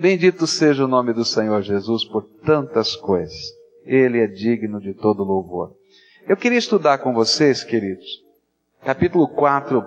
Bendito seja o nome do Senhor Jesus por tantas coisas. Ele é digno de todo louvor. Eu queria estudar com vocês, queridos, capítulo 4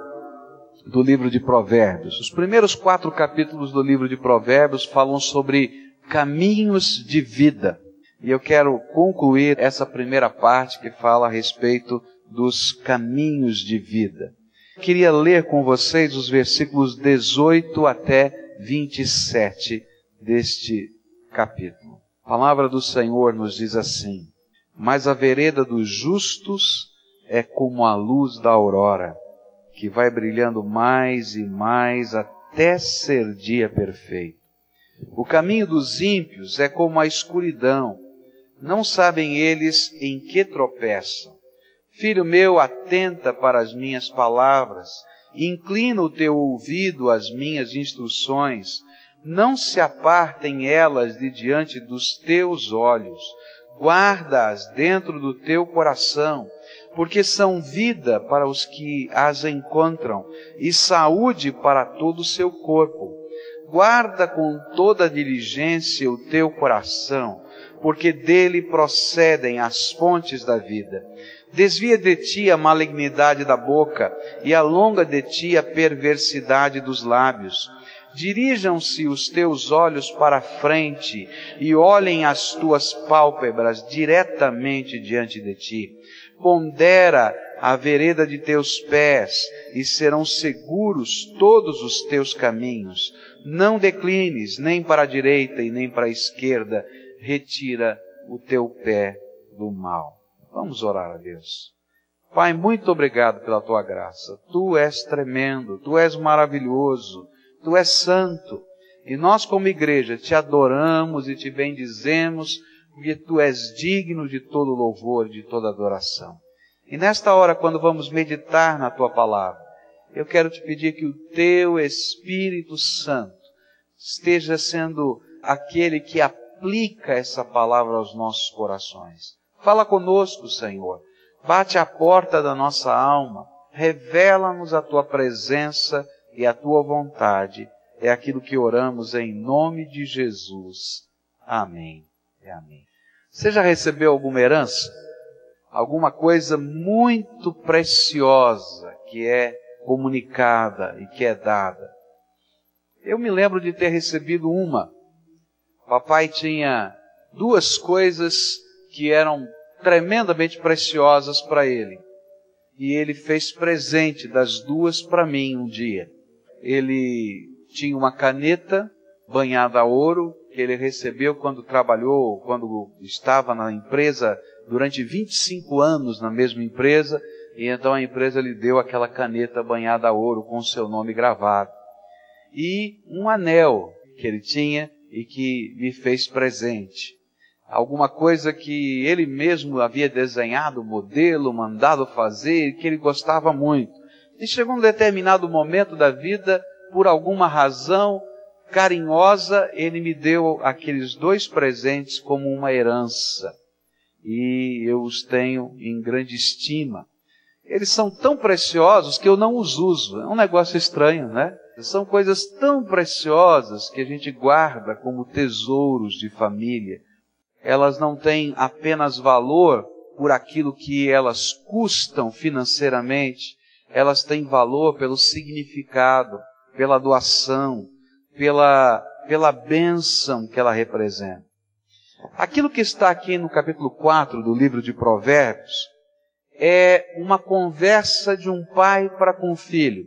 do livro de Provérbios. Os primeiros quatro capítulos do livro de Provérbios falam sobre caminhos de vida. E eu quero concluir essa primeira parte que fala a respeito dos caminhos de vida. Queria ler com vocês os versículos 18 até 27 deste capítulo. A palavra do Senhor nos diz assim: Mas a vereda dos justos é como a luz da aurora, que vai brilhando mais e mais até ser dia perfeito. O caminho dos ímpios é como a escuridão, não sabem eles em que tropeçam. Filho meu, atenta para as minhas palavras, inclina o teu ouvido às minhas instruções, não se apartem elas de diante dos teus olhos, guarda-as dentro do teu coração, porque são vida para os que as encontram e saúde para todo o seu corpo. Guarda com toda diligência o teu coração, porque dele procedem as fontes da vida. Desvia de ti a malignidade da boca e alonga de ti a perversidade dos lábios Dirijam-se os teus olhos para a frente e olhem as tuas pálpebras diretamente diante de ti. Pondera a vereda de teus pés e serão seguros todos os teus caminhos. Não declines nem para a direita e nem para a esquerda. Retira o teu pé do mal. Vamos orar a Deus. Pai, muito obrigado pela tua graça. Tu és tremendo, tu és maravilhoso. Tu és santo. E nós, como igreja, te adoramos e te bendizemos, porque tu és digno de todo louvor, de toda adoração. E nesta hora, quando vamos meditar na tua palavra, eu quero te pedir que o teu Espírito Santo esteja sendo aquele que aplica essa palavra aos nossos corações. Fala conosco, Senhor. Bate a porta da nossa alma. Revela-nos a tua presença e a tua vontade é aquilo que oramos em nome de Jesus. Amém. E amém. Você já recebeu alguma herança? Alguma coisa muito preciosa que é comunicada e que é dada? Eu me lembro de ter recebido uma. Papai tinha duas coisas que eram tremendamente preciosas para ele. E ele fez presente das duas para mim um dia ele tinha uma caneta banhada a ouro que ele recebeu quando trabalhou, quando estava na empresa durante 25 anos na mesma empresa, e então a empresa lhe deu aquela caneta banhada a ouro com o seu nome gravado. E um anel que ele tinha e que me fez presente. Alguma coisa que ele mesmo havia desenhado, modelo, mandado fazer, que ele gostava muito. E chegou um determinado momento da vida, por alguma razão carinhosa, ele me deu aqueles dois presentes como uma herança. E eu os tenho em grande estima. Eles são tão preciosos que eu não os uso. É um negócio estranho, né? São coisas tão preciosas que a gente guarda como tesouros de família. Elas não têm apenas valor por aquilo que elas custam financeiramente, elas têm valor pelo significado, pela doação, pela, pela bênção que ela representa. Aquilo que está aqui no capítulo 4 do livro de Provérbios é uma conversa de um pai para com o filho.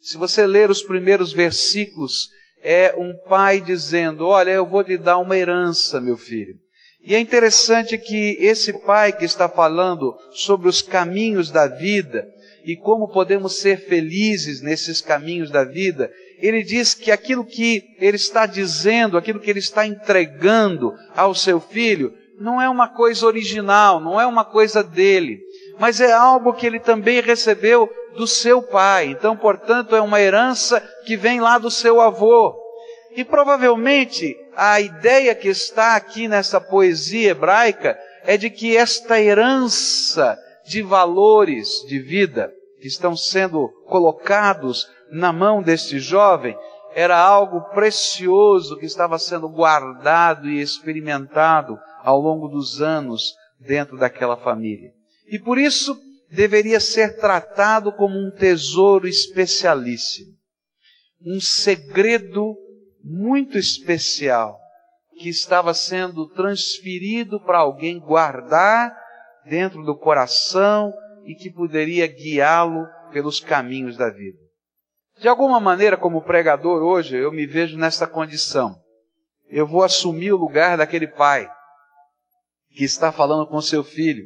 Se você ler os primeiros versículos, é um pai dizendo: Olha, eu vou lhe dar uma herança, meu filho. E é interessante que esse pai que está falando sobre os caminhos da vida, e como podemos ser felizes nesses caminhos da vida, ele diz que aquilo que ele está dizendo, aquilo que ele está entregando ao seu filho, não é uma coisa original, não é uma coisa dele, mas é algo que ele também recebeu do seu pai. Então, portanto, é uma herança que vem lá do seu avô. E provavelmente a ideia que está aqui nessa poesia hebraica é de que esta herança de valores de vida que estão sendo colocados na mão deste jovem era algo precioso que estava sendo guardado e experimentado ao longo dos anos dentro daquela família. E por isso deveria ser tratado como um tesouro especialíssimo, um segredo muito especial que estava sendo transferido para alguém guardar dentro do coração e que poderia guiá-lo pelos caminhos da vida. De alguma maneira, como pregador hoje, eu me vejo nessa condição. Eu vou assumir o lugar daquele pai que está falando com seu filho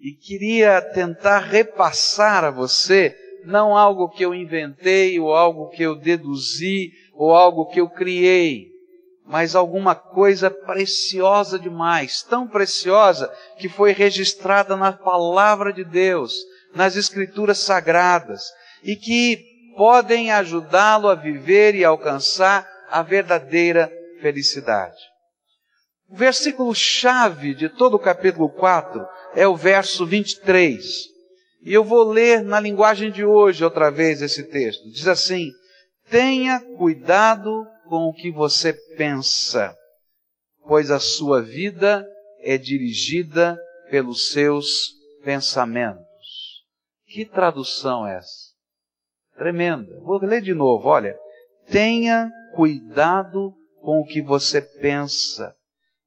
e queria tentar repassar a você não algo que eu inventei ou algo que eu deduzi ou algo que eu criei, mas alguma coisa preciosa demais, tão preciosa que foi registrada na palavra de Deus, nas escrituras sagradas e que podem ajudá-lo a viver e alcançar a verdadeira felicidade. O versículo chave de todo o capítulo 4 é o verso 23. E eu vou ler na linguagem de hoje outra vez esse texto. Diz assim: Tenha cuidado com o que você pensa, pois a sua vida é dirigida pelos seus pensamentos. Que tradução é essa? Tremenda. Vou ler de novo, olha. Tenha cuidado com o que você pensa,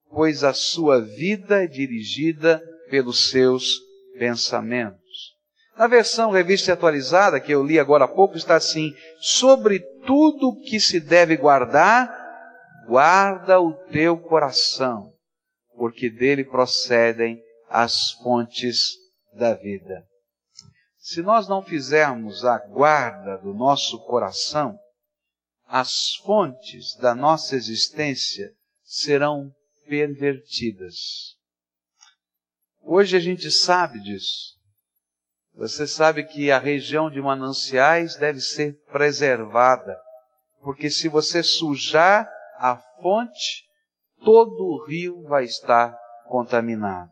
pois a sua vida é dirigida pelos seus pensamentos. Na versão revista atualizada, que eu li agora há pouco, está assim: sobre tudo que se deve guardar, guarda o teu coração, porque dele procedem as fontes da vida. Se nós não fizermos a guarda do nosso coração, as fontes da nossa existência serão pervertidas. Hoje a gente sabe disso. Você sabe que a região de mananciais deve ser preservada, porque se você sujar a fonte, todo o rio vai estar contaminado.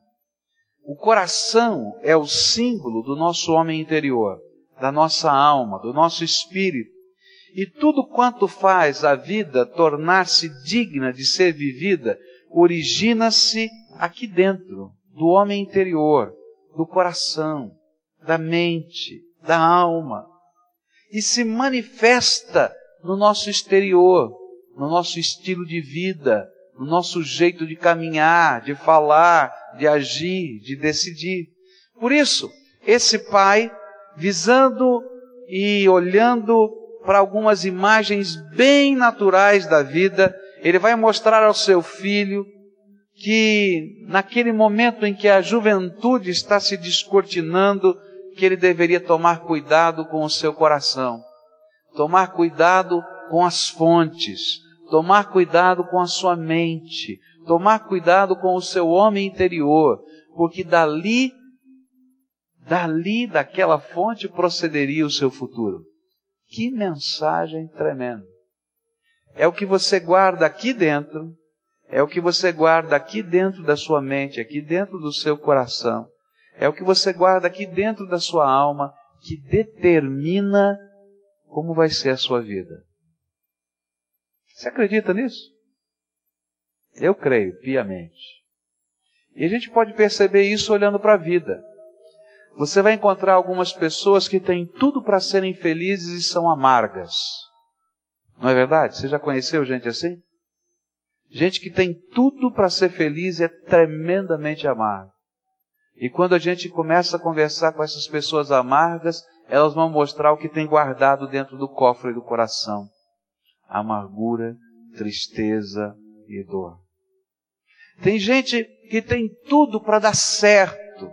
O coração é o símbolo do nosso homem interior, da nossa alma, do nosso espírito. E tudo quanto faz a vida tornar-se digna de ser vivida, origina-se aqui dentro, do homem interior, do coração, da mente, da alma, e se manifesta no nosso exterior, no nosso estilo de vida, no nosso jeito de caminhar, de falar, de agir, de decidir. Por isso, esse pai, visando e olhando para algumas imagens bem naturais da vida, ele vai mostrar ao seu filho que naquele momento em que a juventude está se descortinando, que ele deveria tomar cuidado com o seu coração, tomar cuidado com as fontes, tomar cuidado com a sua mente, tomar cuidado com o seu homem interior, porque dali, dali daquela fonte procederia o seu futuro. Que mensagem tremenda! É o que você guarda aqui dentro, é o que você guarda aqui dentro da sua mente, aqui dentro do seu coração, é o que você guarda aqui dentro da sua alma que determina como vai ser a sua vida. Você acredita nisso? Eu creio piamente. E a gente pode perceber isso olhando para a vida. Você vai encontrar algumas pessoas que têm tudo para serem felizes e são amargas. Não é verdade? Você já conheceu gente assim? Gente que tem tudo para ser feliz e é tremendamente amarga. E quando a gente começa a conversar com essas pessoas amargas, elas vão mostrar o que tem guardado dentro do cofre do coração: amargura, tristeza e dor. Tem gente que tem tudo para dar certo,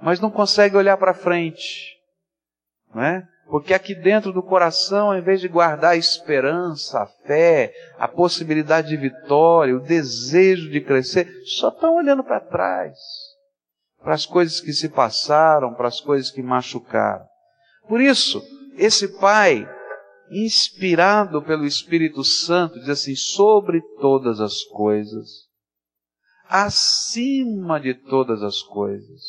mas não consegue olhar para frente, não é? Porque aqui dentro do coração, ao invés de guardar a esperança, a fé, a possibilidade de vitória, o desejo de crescer, só estão olhando para trás para as coisas que se passaram, para as coisas que machucaram. Por isso, esse pai, inspirado pelo Espírito Santo, diz assim: sobre todas as coisas, acima de todas as coisas,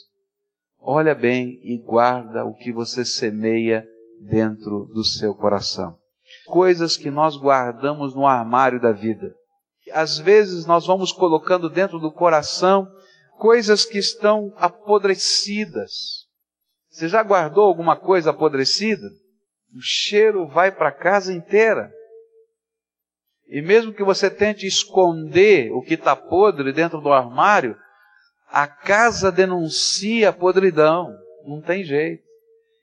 olha bem e guarda o que você semeia dentro do seu coração. coisas que nós guardamos no armário da vida. Às vezes nós vamos colocando dentro do coração coisas que estão apodrecidas. Você já guardou alguma coisa apodrecida? O cheiro vai para a casa inteira. E mesmo que você tente esconder o que está podre dentro do armário, a casa denuncia a podridão. Não tem jeito.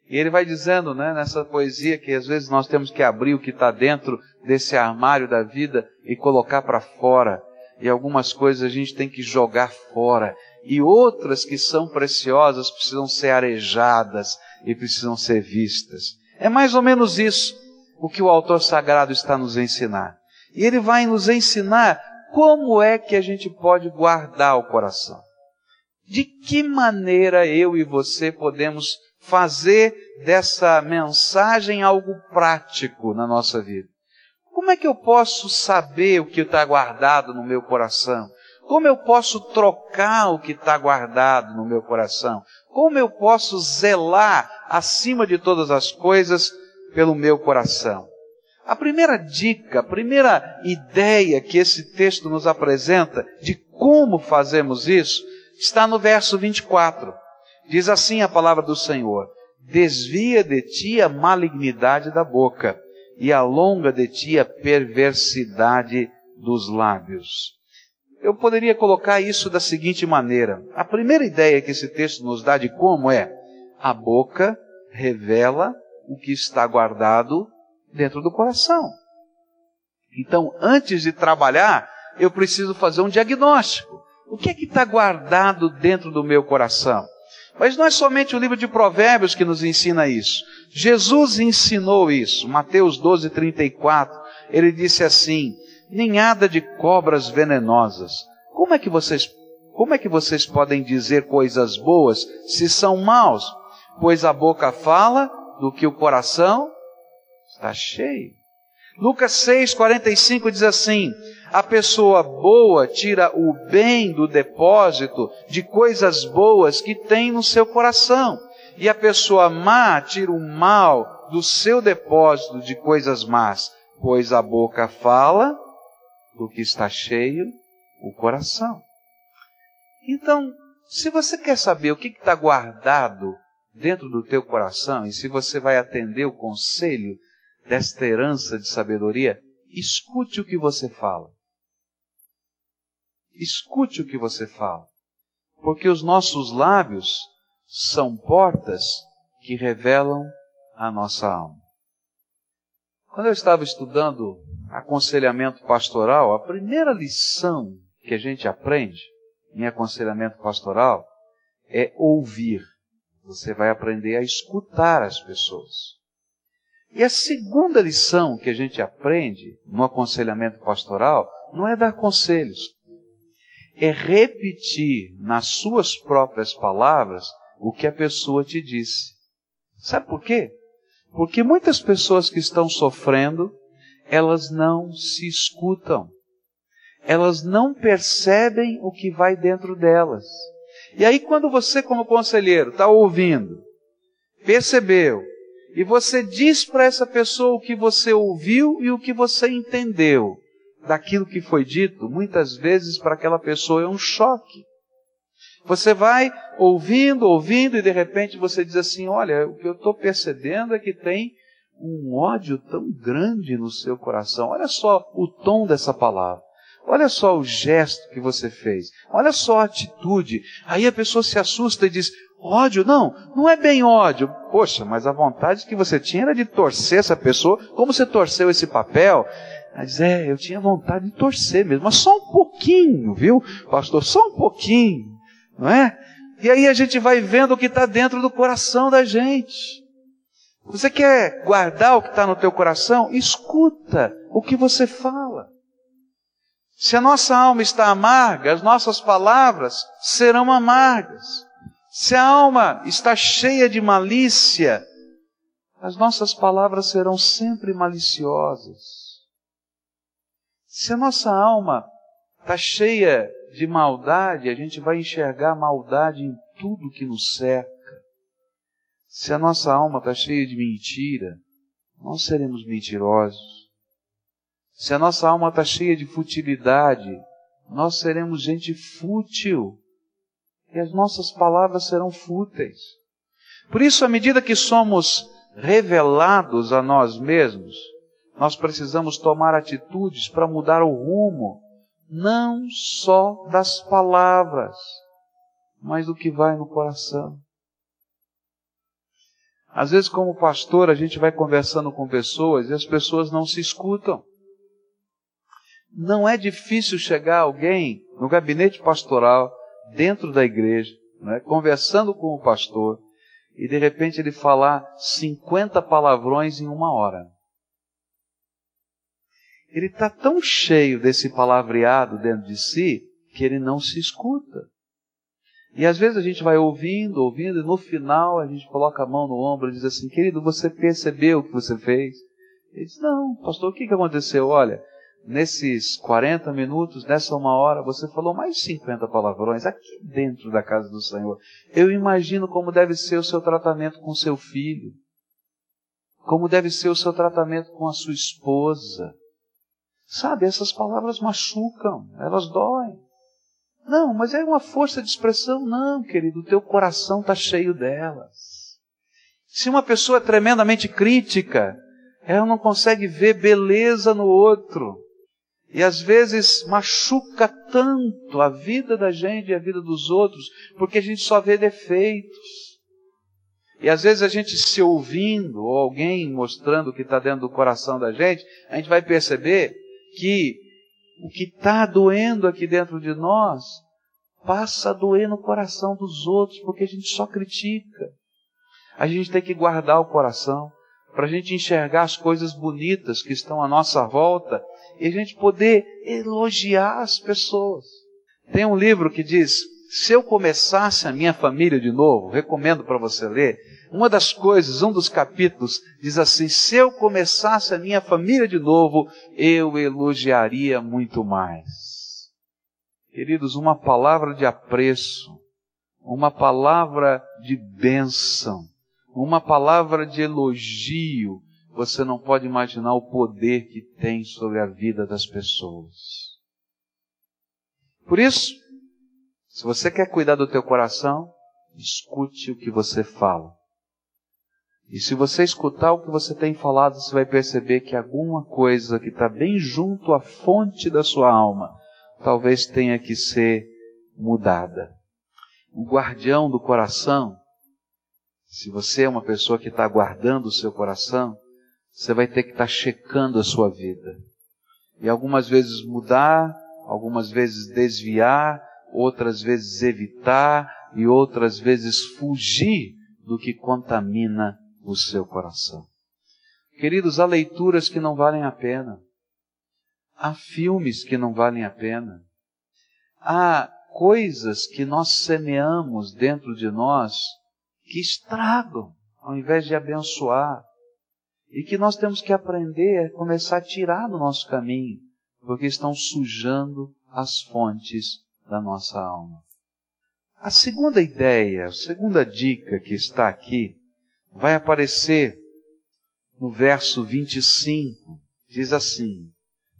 E ele vai dizendo, né, nessa poesia, que às vezes nós temos que abrir o que está dentro desse armário da vida e colocar para fora. E algumas coisas a gente tem que jogar fora. E outras que são preciosas precisam ser arejadas e precisam ser vistas. É mais ou menos isso o que o autor sagrado está nos ensinar. E ele vai nos ensinar como é que a gente pode guardar o coração. De que maneira eu e você podemos fazer dessa mensagem algo prático na nossa vida? Como é que eu posso saber o que está guardado no meu coração? Como eu posso trocar o que está guardado no meu coração? Como eu posso zelar acima de todas as coisas pelo meu coração? A primeira dica, a primeira ideia que esse texto nos apresenta de como fazemos isso está no verso 24. Diz assim a palavra do Senhor: Desvia de ti a malignidade da boca e alonga de ti a perversidade dos lábios. Eu poderia colocar isso da seguinte maneira: a primeira ideia que esse texto nos dá de como é a boca revela o que está guardado dentro do coração. Então, antes de trabalhar, eu preciso fazer um diagnóstico. O que é que está guardado dentro do meu coração? Mas não é somente o livro de Provérbios que nos ensina isso. Jesus ensinou isso. Mateus 12, 34. Ele disse assim: Ninhada de cobras venenosas. Como é que vocês, como é que vocês podem dizer coisas boas se são maus? Pois a boca fala do que o coração está cheio. Lucas 6, 45 diz assim: A pessoa boa tira o bem do depósito de coisas boas que tem no seu coração, e a pessoa má tira o mal do seu depósito de coisas más, pois a boca fala do que está cheio o coração. Então, se você quer saber o que está guardado dentro do teu coração e se você vai atender o conselho desta herança de sabedoria, escute o que você fala. Escute o que você fala. Porque os nossos lábios são portas que revelam a nossa alma. Quando eu estava estudando aconselhamento pastoral, a primeira lição que a gente aprende em aconselhamento pastoral é ouvir. Você vai aprender a escutar as pessoas. E a segunda lição que a gente aprende no aconselhamento pastoral não é dar conselhos, é repetir nas suas próprias palavras o que a pessoa te disse. Sabe por quê? Porque muitas pessoas que estão sofrendo, elas não se escutam. Elas não percebem o que vai dentro delas. E aí, quando você, como conselheiro, está ouvindo, percebeu, e você diz para essa pessoa o que você ouviu e o que você entendeu daquilo que foi dito, muitas vezes para aquela pessoa é um choque. Você vai ouvindo, ouvindo, e de repente você diz assim: Olha, o que eu estou percebendo é que tem um ódio tão grande no seu coração. Olha só o tom dessa palavra. Olha só o gesto que você fez. Olha só a atitude. Aí a pessoa se assusta e diz: Ódio? Não, não é bem ódio. Poxa, mas a vontade que você tinha era de torcer essa pessoa. Como você torceu esse papel? Diz, é, eu tinha vontade de torcer mesmo, mas só um pouquinho, viu, pastor? Só um pouquinho, não é? E aí a gente vai vendo o que está dentro do coração da gente. Você quer guardar o que está no teu coração? Escuta o que você fala. Se a nossa alma está amarga, as nossas palavras serão amargas. Se a alma está cheia de malícia, as nossas palavras serão sempre maliciosas. Se a nossa alma está cheia de maldade, a gente vai enxergar maldade em tudo que nos cerca. Se a nossa alma está cheia de mentira, nós seremos mentirosos. Se a nossa alma está cheia de futilidade, nós seremos gente fútil. E as nossas palavras serão fúteis. Por isso, à medida que somos revelados a nós mesmos, nós precisamos tomar atitudes para mudar o rumo, não só das palavras, mas do que vai no coração. Às vezes, como pastor, a gente vai conversando com pessoas e as pessoas não se escutam. Não é difícil chegar alguém no gabinete pastoral, dentro da igreja, né, conversando com o pastor, e de repente ele falar 50 palavrões em uma hora. Ele está tão cheio desse palavreado dentro de si que ele não se escuta. E às vezes a gente vai ouvindo, ouvindo, e no final a gente coloca a mão no ombro e diz assim: Querido, você percebeu o que você fez? Ele diz: Não, pastor, o que, que aconteceu? Olha, nesses 40 minutos, nessa uma hora, você falou mais de 50 palavrões aqui dentro da casa do Senhor. Eu imagino como deve ser o seu tratamento com seu filho, como deve ser o seu tratamento com a sua esposa. Sabe, essas palavras machucam, elas doem. Não, mas é uma força de expressão. Não, querido, o teu coração está cheio delas. Se uma pessoa é tremendamente crítica, ela não consegue ver beleza no outro. E às vezes machuca tanto a vida da gente e a vida dos outros, porque a gente só vê defeitos. E às vezes a gente se ouvindo, ou alguém mostrando o que está dentro do coração da gente, a gente vai perceber que o que está doendo aqui dentro de nós passa a doer no coração dos outros, porque a gente só critica. A gente tem que guardar o coração para a gente enxergar as coisas bonitas que estão à nossa volta e a gente poder elogiar as pessoas. Tem um livro que diz: Se eu começasse a minha família de novo, recomendo para você ler. Uma das coisas, um dos capítulos, diz assim: Se eu começasse a minha família de novo, eu elogiaria muito mais. Queridos, uma palavra de apreço, uma palavra de bênção, uma palavra de elogio, você não pode imaginar o poder que tem sobre a vida das pessoas. Por isso, se você quer cuidar do teu coração, escute o que você fala. E se você escutar o que você tem falado, você vai perceber que alguma coisa que está bem junto à fonte da sua alma talvez tenha que ser mudada. O guardião do coração, se você é uma pessoa que está guardando o seu coração, você vai ter que estar tá checando a sua vida. E algumas vezes mudar, algumas vezes desviar, outras vezes evitar e outras vezes fugir do que contamina o seu coração. Queridos, há leituras que não valem a pena. Há filmes que não valem a pena. Há coisas que nós semeamos dentro de nós que estragam, ao invés de abençoar. E que nós temos que aprender a começar a tirar do nosso caminho, porque estão sujando as fontes da nossa alma. A segunda ideia, a segunda dica que está aqui, vai aparecer no verso 25. Diz assim: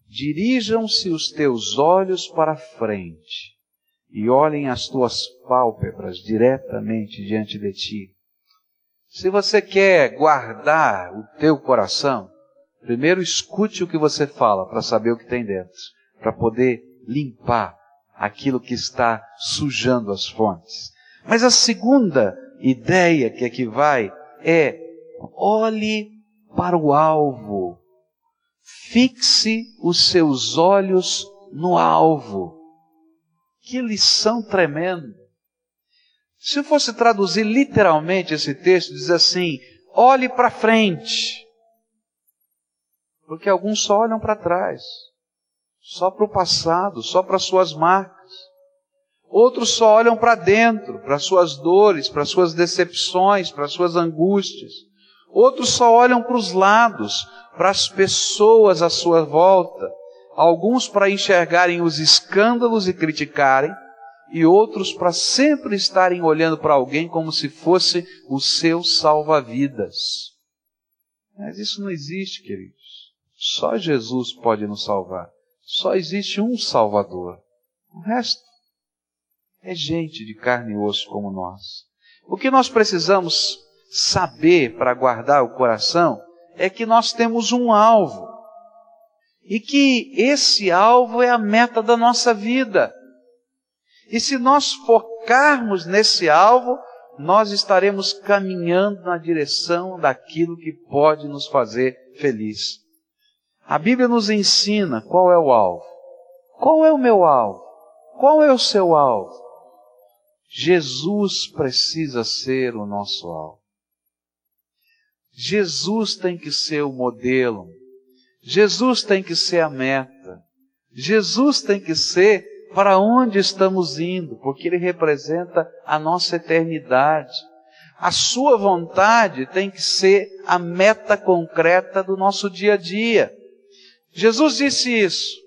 Dirijam-se os teus olhos para frente e olhem as tuas pálpebras diretamente diante de ti. Se você quer guardar o teu coração, primeiro escute o que você fala para saber o que tem dentro, para poder limpar aquilo que está sujando as fontes. Mas a segunda ideia que aqui vai é olhe para o alvo Fixe os seus olhos no alvo. Que lição tremenda. Se eu fosse traduzir literalmente esse texto, diz assim: olhe para frente. Porque alguns só olham para trás, só para o passado, só para suas marcas. Outros só olham para dentro, para suas dores, para suas decepções, para suas angústias. Outros só olham para os lados, para as pessoas à sua volta, alguns para enxergarem os escândalos e criticarem, e outros para sempre estarem olhando para alguém como se fosse o seu salva-vidas. Mas isso não existe, queridos. Só Jesus pode nos salvar. Só existe um Salvador. O resto é gente de carne e osso como nós. O que nós precisamos saber para guardar o coração é que nós temos um alvo. E que esse alvo é a meta da nossa vida. E se nós focarmos nesse alvo, nós estaremos caminhando na direção daquilo que pode nos fazer feliz. A Bíblia nos ensina qual é o alvo. Qual é o meu alvo? Qual é o seu alvo? Jesus precisa ser o nosso alvo. Jesus tem que ser o modelo. Jesus tem que ser a meta. Jesus tem que ser para onde estamos indo, porque Ele representa a nossa eternidade. A Sua vontade tem que ser a meta concreta do nosso dia a dia. Jesus disse isso.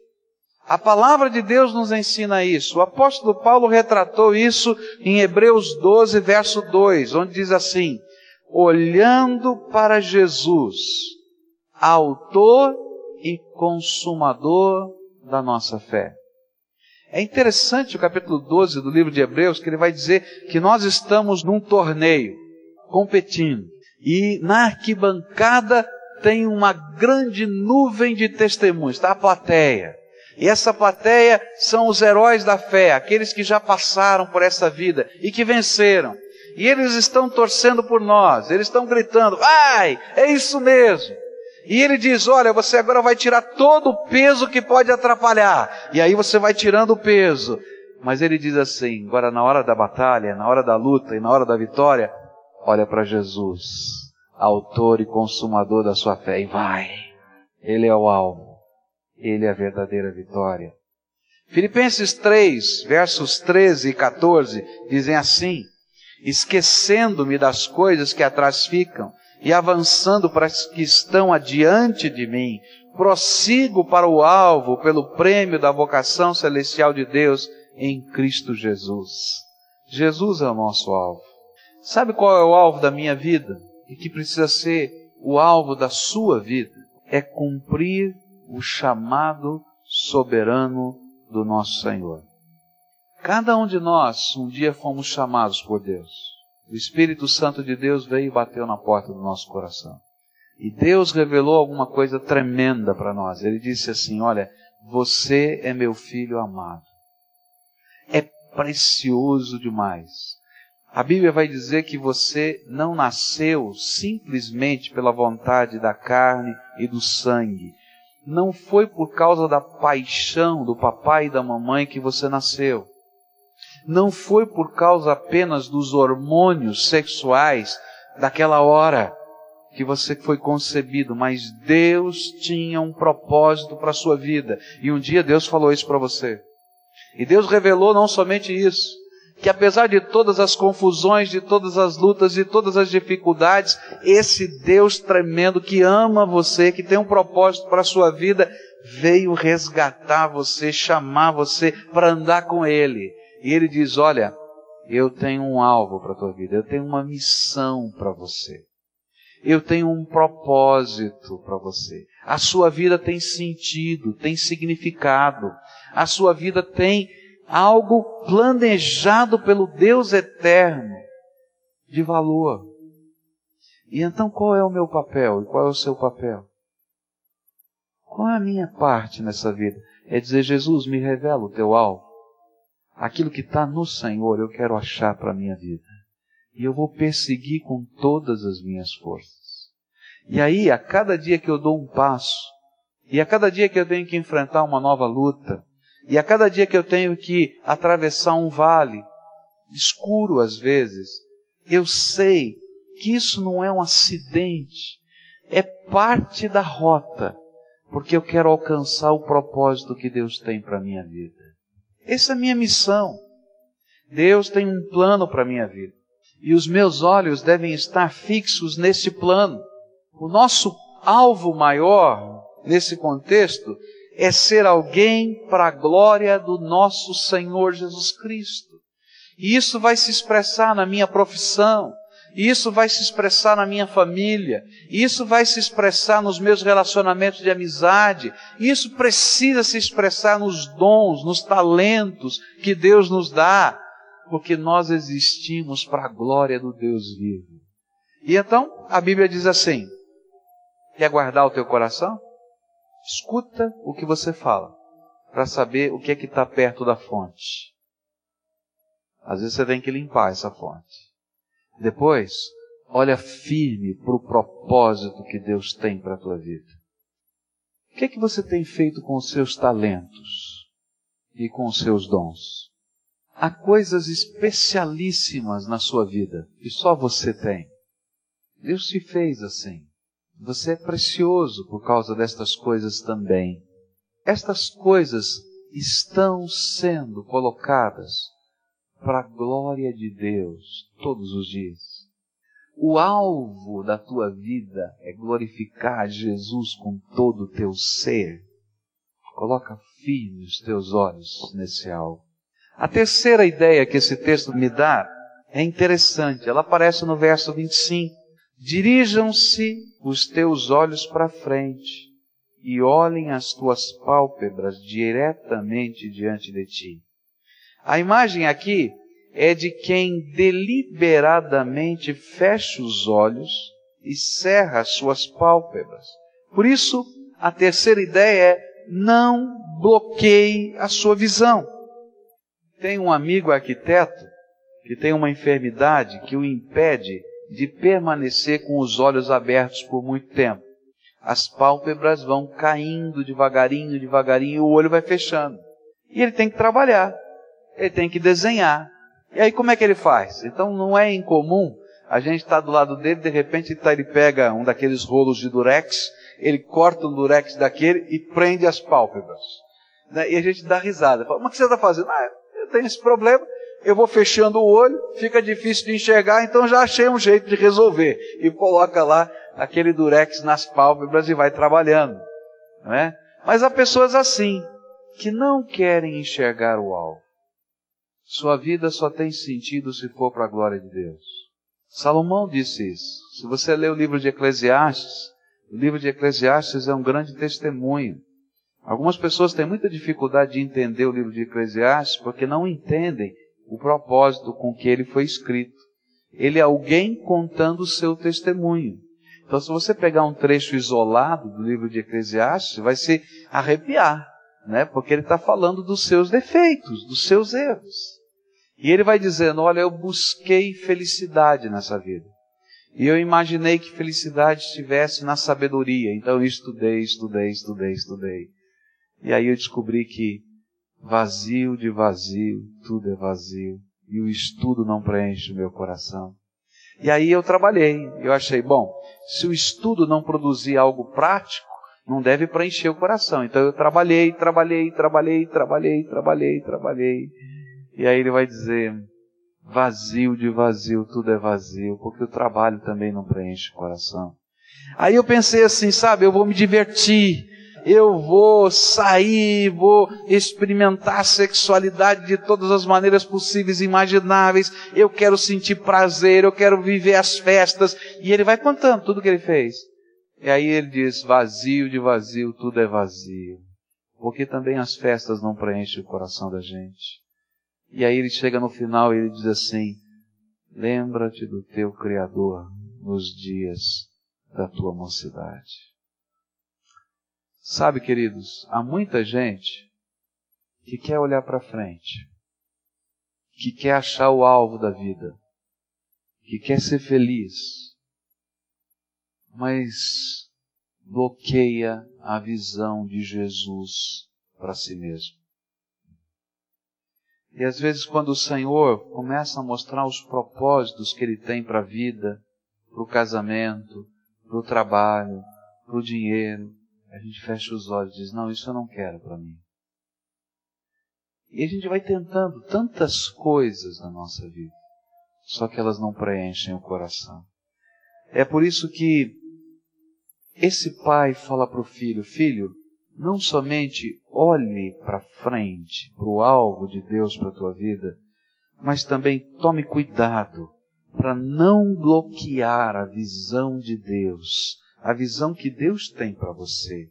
A palavra de Deus nos ensina isso. O apóstolo Paulo retratou isso em Hebreus 12, verso 2, onde diz assim: Olhando para Jesus, autor e consumador da nossa fé. É interessante o capítulo 12 do livro de Hebreus, que ele vai dizer que nós estamos num torneio, competindo, e na arquibancada tem uma grande nuvem de testemunhos, está a plateia. E essa plateia são os heróis da fé, aqueles que já passaram por essa vida e que venceram. E eles estão torcendo por nós, eles estão gritando: vai, é isso mesmo. E ele diz: Olha, você agora vai tirar todo o peso que pode atrapalhar. E aí você vai tirando o peso. Mas ele diz assim: agora na hora da batalha, na hora da luta e na hora da vitória, olha para Jesus, autor e consumador da sua fé, e vai. Ele é o alvo. Ele é a verdadeira vitória. Filipenses 3, versos 13 e 14 dizem assim: Esquecendo-me das coisas que atrás ficam e avançando para as que estão adiante de mim, prossigo para o alvo pelo prêmio da vocação celestial de Deus em Cristo Jesus. Jesus é o nosso alvo. Sabe qual é o alvo da minha vida? E que precisa ser o alvo da sua vida? É cumprir o chamado soberano do nosso Senhor. Cada um de nós um dia fomos chamados por Deus. O Espírito Santo de Deus veio e bateu na porta do nosso coração. E Deus revelou alguma coisa tremenda para nós. Ele disse assim: Olha, você é meu filho amado. É precioso demais. A Bíblia vai dizer que você não nasceu simplesmente pela vontade da carne e do sangue. Não foi por causa da paixão do papai e da mamãe que você nasceu não foi por causa apenas dos hormônios sexuais daquela hora que você foi concebido, mas Deus tinha um propósito para a sua vida. E um dia Deus falou isso para você. E Deus revelou não somente isso, que apesar de todas as confusões, de todas as lutas, de todas as dificuldades, esse Deus tremendo que ama você, que tem um propósito para a sua vida, veio resgatar você, chamar você para andar com Ele. E ele diz: Olha, eu tenho um alvo para a tua vida, eu tenho uma missão para você, eu tenho um propósito para você. A sua vida tem sentido, tem significado, a sua vida tem algo planejado pelo Deus eterno de valor. E então qual é o meu papel e qual é o seu papel? Qual é a minha parte nessa vida? É dizer, Jesus, me revela o teu alvo. Aquilo que está no Senhor eu quero achar para a minha vida. E eu vou perseguir com todas as minhas forças. E aí, a cada dia que eu dou um passo, e a cada dia que eu tenho que enfrentar uma nova luta, e a cada dia que eu tenho que atravessar um vale, escuro às vezes, eu sei que isso não é um acidente, é parte da rota, porque eu quero alcançar o propósito que Deus tem para a minha vida. Essa é a minha missão. Deus tem um plano para a minha vida. E os meus olhos devem estar fixos nesse plano. O nosso alvo maior, nesse contexto, é ser alguém para a glória do nosso Senhor Jesus Cristo. E isso vai se expressar na minha profissão, isso vai se expressar na minha família, isso vai se expressar nos meus relacionamentos de amizade, isso precisa se expressar nos dons, nos talentos que Deus nos dá, porque nós existimos para a glória do Deus vivo. E então a Bíblia diz assim: quer guardar o teu coração? Escuta o que você fala, para saber o que é que está perto da fonte. Às vezes você tem que limpar essa fonte. Depois, olha firme para o propósito que Deus tem para a tua vida. O que é que você tem feito com os seus talentos e com os seus dons? Há coisas especialíssimas na sua vida que só você tem. Deus te fez assim. Você é precioso por causa destas coisas também. Estas coisas estão sendo colocadas para a glória de Deus todos os dias. O alvo da tua vida é glorificar Jesus com todo o teu ser. Coloca firme os teus olhos nesse alvo. A terceira ideia que esse texto me dá é interessante. Ela aparece no verso 25. Dirijam-se os teus olhos para frente e olhem as tuas pálpebras diretamente diante de ti. A imagem aqui é de quem deliberadamente fecha os olhos e cerra as suas pálpebras. Por isso, a terceira ideia é não bloqueie a sua visão. Tem um amigo arquiteto que tem uma enfermidade que o impede de permanecer com os olhos abertos por muito tempo. As pálpebras vão caindo devagarinho, devagarinho, e o olho vai fechando. E ele tem que trabalhar ele tem que desenhar. E aí como é que ele faz? Então não é incomum a gente estar tá do lado dele, de repente tá, ele pega um daqueles rolos de durex, ele corta um durex daquele e prende as pálpebras. Né? E a gente dá risada. Fala, mas o que você está fazendo? Ah, eu tenho esse problema, eu vou fechando o olho, fica difícil de enxergar, então já achei um jeito de resolver. E coloca lá aquele durex nas pálpebras e vai trabalhando. Não é? Mas há pessoas assim, que não querem enxergar o alvo. Sua vida só tem sentido se for para a glória de Deus. Salomão disse isso. Se você ler o livro de Eclesiastes, o livro de Eclesiastes é um grande testemunho. Algumas pessoas têm muita dificuldade de entender o livro de Eclesiastes porque não entendem o propósito com que ele foi escrito. Ele é alguém contando o seu testemunho. Então, se você pegar um trecho isolado do livro de Eclesiastes, vai se arrepiar, né? Porque ele está falando dos seus defeitos, dos seus erros. E ele vai dizendo: Olha, eu busquei felicidade nessa vida. E eu imaginei que felicidade estivesse na sabedoria. Então eu estudei, estudei, estudei, estudei. E aí eu descobri que vazio de vazio, tudo é vazio. E o estudo não preenche o meu coração. E aí eu trabalhei. Eu achei, bom, se o estudo não produzir algo prático, não deve preencher o coração. Então eu trabalhei, trabalhei, trabalhei, trabalhei, trabalhei, trabalhei. E aí ele vai dizer: vazio de vazio, tudo é vazio, porque o trabalho também não preenche o coração. Aí eu pensei assim, sabe, eu vou me divertir, eu vou sair, vou experimentar a sexualidade de todas as maneiras possíveis e imagináveis, eu quero sentir prazer, eu quero viver as festas. E ele vai contando tudo que ele fez. E aí ele diz: vazio de vazio, tudo é vazio. Porque também as festas não preenchem o coração da gente. E aí ele chega no final e ele diz assim: Lembra-te do teu Criador nos dias da tua mocidade. Sabe, queridos, há muita gente que quer olhar para frente, que quer achar o alvo da vida, que quer ser feliz, mas bloqueia a visão de Jesus para si mesmo. E às vezes, quando o Senhor começa a mostrar os propósitos que Ele tem para a vida, para o casamento, para o trabalho, para o dinheiro, a gente fecha os olhos e diz: Não, isso eu não quero para mim. E a gente vai tentando tantas coisas na nossa vida, só que elas não preenchem o coração. É por isso que esse pai fala para o filho: Filho, não somente olhe para frente, para o alvo de Deus para a tua vida, mas também tome cuidado para não bloquear a visão de Deus, a visão que Deus tem para você.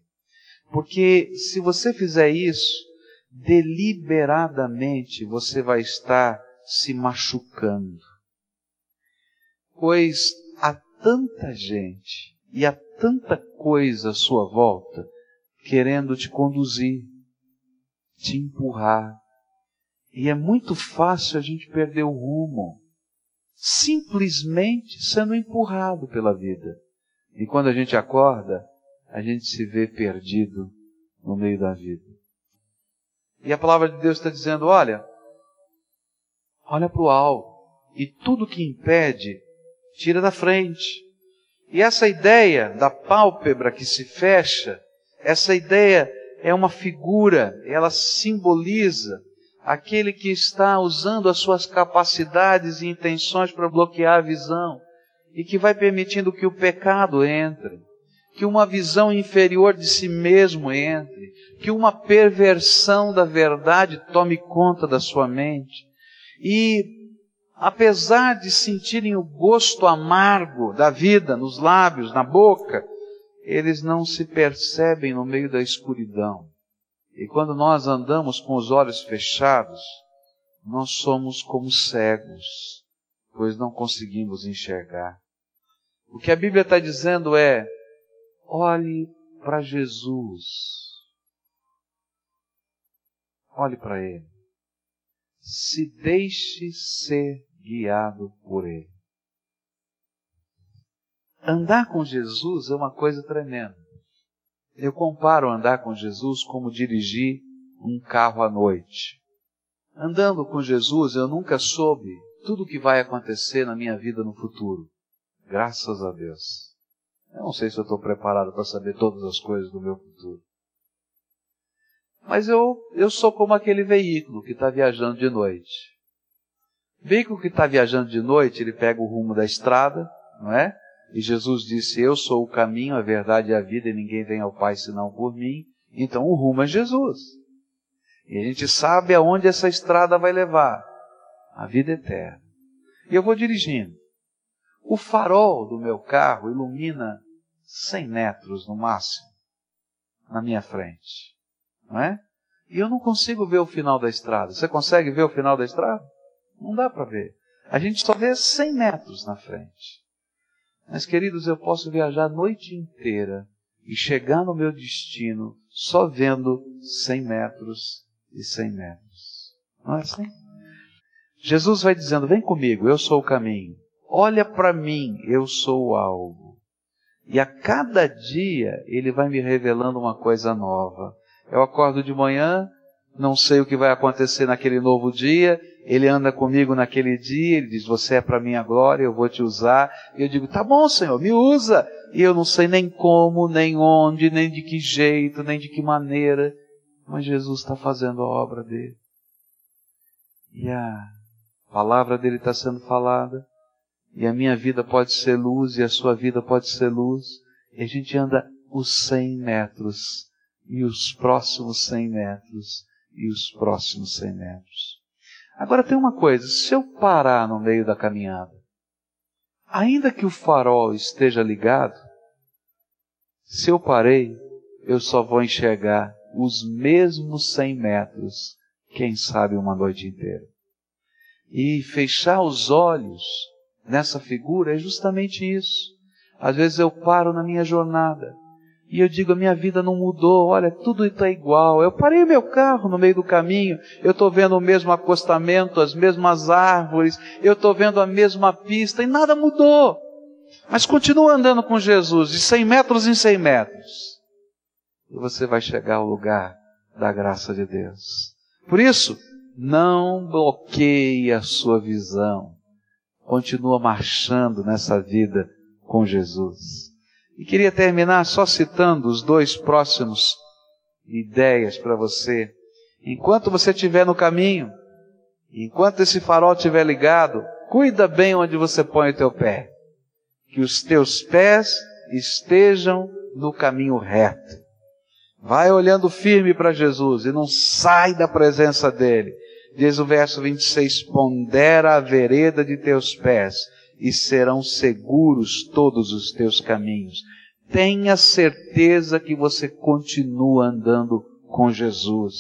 Porque se você fizer isso, deliberadamente você vai estar se machucando. Pois há tanta gente e há tanta coisa à sua volta querendo te conduzir, te empurrar. E é muito fácil a gente perder o rumo, simplesmente sendo empurrado pela vida. E quando a gente acorda, a gente se vê perdido no meio da vida. E a palavra de Deus está dizendo: olha, olha para o alto, e tudo que impede, tira da frente. E essa ideia da pálpebra que se fecha, essa ideia é uma figura, ela simboliza aquele que está usando as suas capacidades e intenções para bloquear a visão e que vai permitindo que o pecado entre, que uma visão inferior de si mesmo entre, que uma perversão da verdade tome conta da sua mente. E apesar de sentirem o gosto amargo da vida nos lábios, na boca, eles não se percebem no meio da escuridão. E quando nós andamos com os olhos fechados, nós somos como cegos, pois não conseguimos enxergar. O que a Bíblia está dizendo é: olhe para Jesus. Olhe para Ele. Se deixe ser guiado por Ele. Andar com Jesus é uma coisa tremenda. Eu comparo andar com Jesus como dirigir um carro à noite. Andando com Jesus, eu nunca soube tudo o que vai acontecer na minha vida no futuro. Graças a Deus. Eu não sei se eu estou preparado para saber todas as coisas do meu futuro. Mas eu, eu sou como aquele veículo que está viajando de noite. O veículo que está viajando de noite, ele pega o rumo da estrada, não é? E Jesus disse: Eu sou o caminho, a verdade e a vida, e ninguém vem ao Pai senão por mim. Então o rumo é Jesus. E a gente sabe aonde essa estrada vai levar a vida eterna. E eu vou dirigindo. O farol do meu carro ilumina 100 metros no máximo na minha frente. Não é? E eu não consigo ver o final da estrada. Você consegue ver o final da estrada? Não dá para ver. A gente só vê 100 metros na frente. Mas, queridos, eu posso viajar a noite inteira e chegar no meu destino só vendo 100 metros e 100 metros. Não é assim? Jesus vai dizendo: Vem comigo, eu sou o caminho. Olha para mim, eu sou o alvo. E a cada dia ele vai me revelando uma coisa nova. Eu acordo de manhã, não sei o que vai acontecer naquele novo dia, ele anda comigo naquele dia, ele diz: Você é para minha glória, eu vou te usar. E eu digo: Tá bom, Senhor, me usa. E eu não sei nem como, nem onde, nem de que jeito, nem de que maneira, mas Jesus está fazendo a obra dele. E a palavra dele está sendo falada, e a minha vida pode ser luz, e a sua vida pode ser luz, e a gente anda os 100 metros, e os próximos 100 metros, e os próximos 100 metros. Agora tem uma coisa, se eu parar no meio da caminhada, ainda que o farol esteja ligado, se eu parei, eu só vou enxergar os mesmos 100 metros, quem sabe uma noite inteira. E fechar os olhos nessa figura é justamente isso. Às vezes eu paro na minha jornada e eu digo, a minha vida não mudou, olha, tudo está igual. Eu parei meu carro no meio do caminho, eu estou vendo o mesmo acostamento, as mesmas árvores, eu estou vendo a mesma pista e nada mudou. Mas continua andando com Jesus, de 100 metros em 100 metros. E você vai chegar ao lugar da graça de Deus. Por isso, não bloqueie a sua visão. Continua marchando nessa vida com Jesus. E queria terminar só citando os dois próximos ideias para você. Enquanto você estiver no caminho, enquanto esse farol estiver ligado, cuida bem onde você põe o teu pé. Que os teus pés estejam no caminho reto. Vai olhando firme para Jesus e não sai da presença dele. Diz o verso 26, pondera a vereda de teus pés e serão seguros todos os teus caminhos. Tenha certeza que você continua andando com Jesus.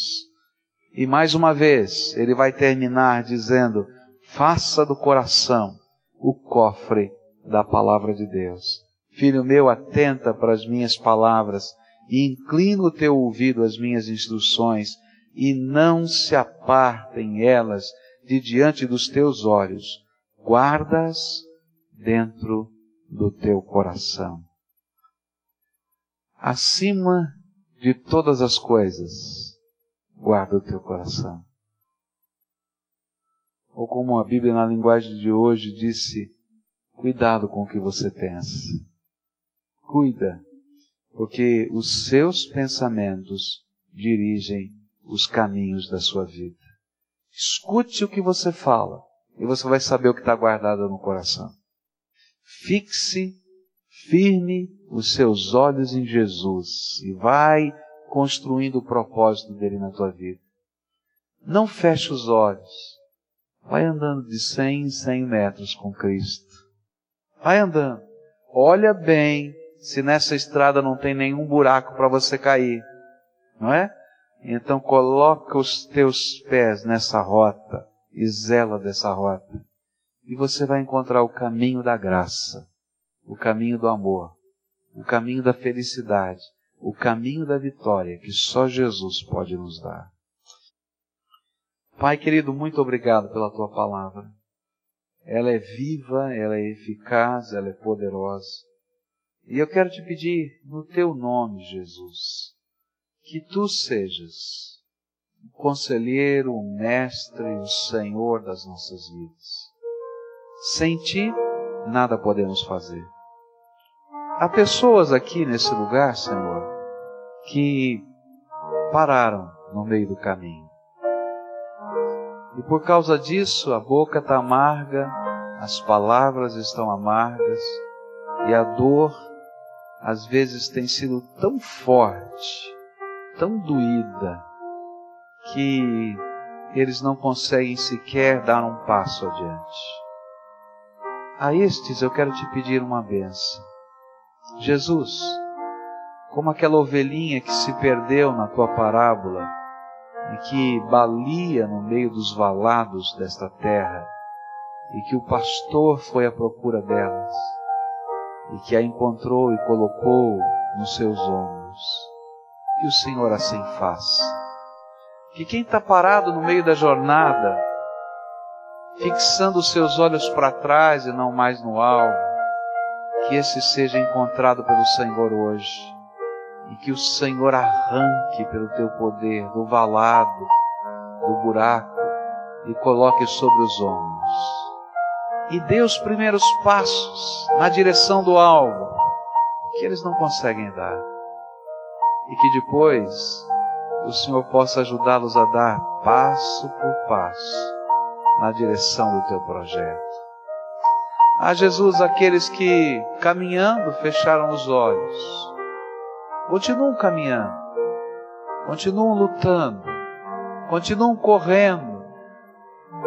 E mais uma vez, ele vai terminar dizendo: faça do coração o cofre da palavra de Deus. Filho meu, atenta para as minhas palavras e inclina o teu ouvido às minhas instruções e não se apartem elas de diante dos teus olhos. Guardas dentro do teu coração. Acima de todas as coisas, guarda o teu coração. Ou como a Bíblia na linguagem de hoje disse, cuidado com o que você pensa. Cuida, porque os seus pensamentos dirigem os caminhos da sua vida. Escute o que você fala e você vai saber o que está guardado no coração. Fixe firme os seus olhos em Jesus e vai construindo o propósito dele na tua vida. Não feche os olhos. Vai andando de 100 em 100 metros com Cristo. Vai andando. Olha bem se nessa estrada não tem nenhum buraco para você cair. Não é? Então coloca os teus pés nessa rota e zela dessa rota. E você vai encontrar o caminho da graça, o caminho do amor, o caminho da felicidade, o caminho da vitória que só Jesus pode nos dar. Pai querido, muito obrigado pela tua palavra. Ela é viva, ela é eficaz, ela é poderosa. E eu quero te pedir, no teu nome, Jesus, que tu sejas o conselheiro, o mestre, o senhor das nossas vidas. Sem ti, nada podemos fazer. Há pessoas aqui nesse lugar, Senhor, que pararam no meio do caminho. E por causa disso, a boca está amarga, as palavras estão amargas, e a dor, às vezes, tem sido tão forte, tão doída, que eles não conseguem sequer dar um passo adiante. A estes eu quero te pedir uma benção. Jesus, como aquela ovelhinha que se perdeu na tua parábola e que balia no meio dos valados desta terra e que o pastor foi à procura delas e que a encontrou e colocou nos seus ombros. Que o Senhor assim faça que quem está parado no meio da jornada, fixando os seus olhos para trás e não mais no alvo, que esse seja encontrado pelo Senhor hoje e que o Senhor arranque pelo teu poder do valado, do buraco e coloque sobre os ombros. E dê os primeiros passos na direção do alvo que eles não conseguem dar. E que depois o Senhor possa ajudá-los a dar passo por passo na direção do teu projeto. Ah, Jesus, aqueles que caminhando fecharam os olhos, continuam caminhando, continuam lutando, continuam correndo,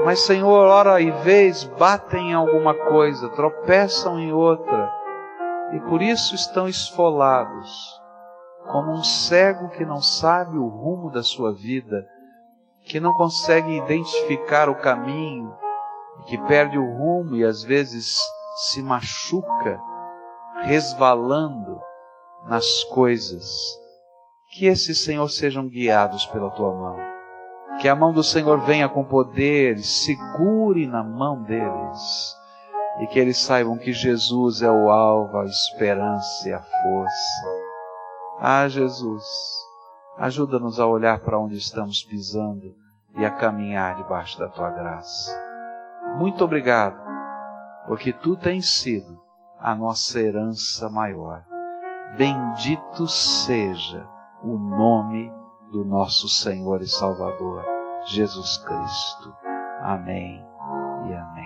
mas Senhor, hora e vez batem em alguma coisa, tropeçam em outra, e por isso estão esfolados como um cego que não sabe o rumo da sua vida, que não consegue identificar o caminho, que perde o rumo e às vezes se machuca, resvalando nas coisas. Que esses, Senhor, sejam guiados pela tua mão. Que a mão do Senhor venha com poder, segure na mão deles. E que eles saibam que Jesus é o alvo, a esperança e a força ah, Jesus, ajuda-nos a olhar para onde estamos pisando e a caminhar debaixo da tua graça. Muito obrigado, porque tu tens sido a nossa herança maior. Bendito seja o nome do nosso Senhor e Salvador, Jesus Cristo. Amém e amém.